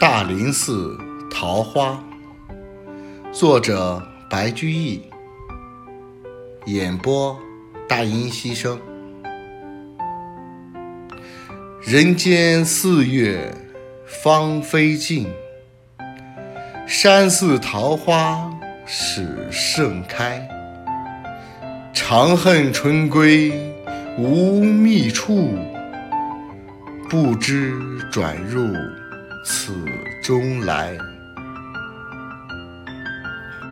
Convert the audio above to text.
大林寺桃花，作者白居易，演播大音希声。人间四月芳菲尽，山寺桃花始盛开。长恨春归无觅处，不知转入此中来。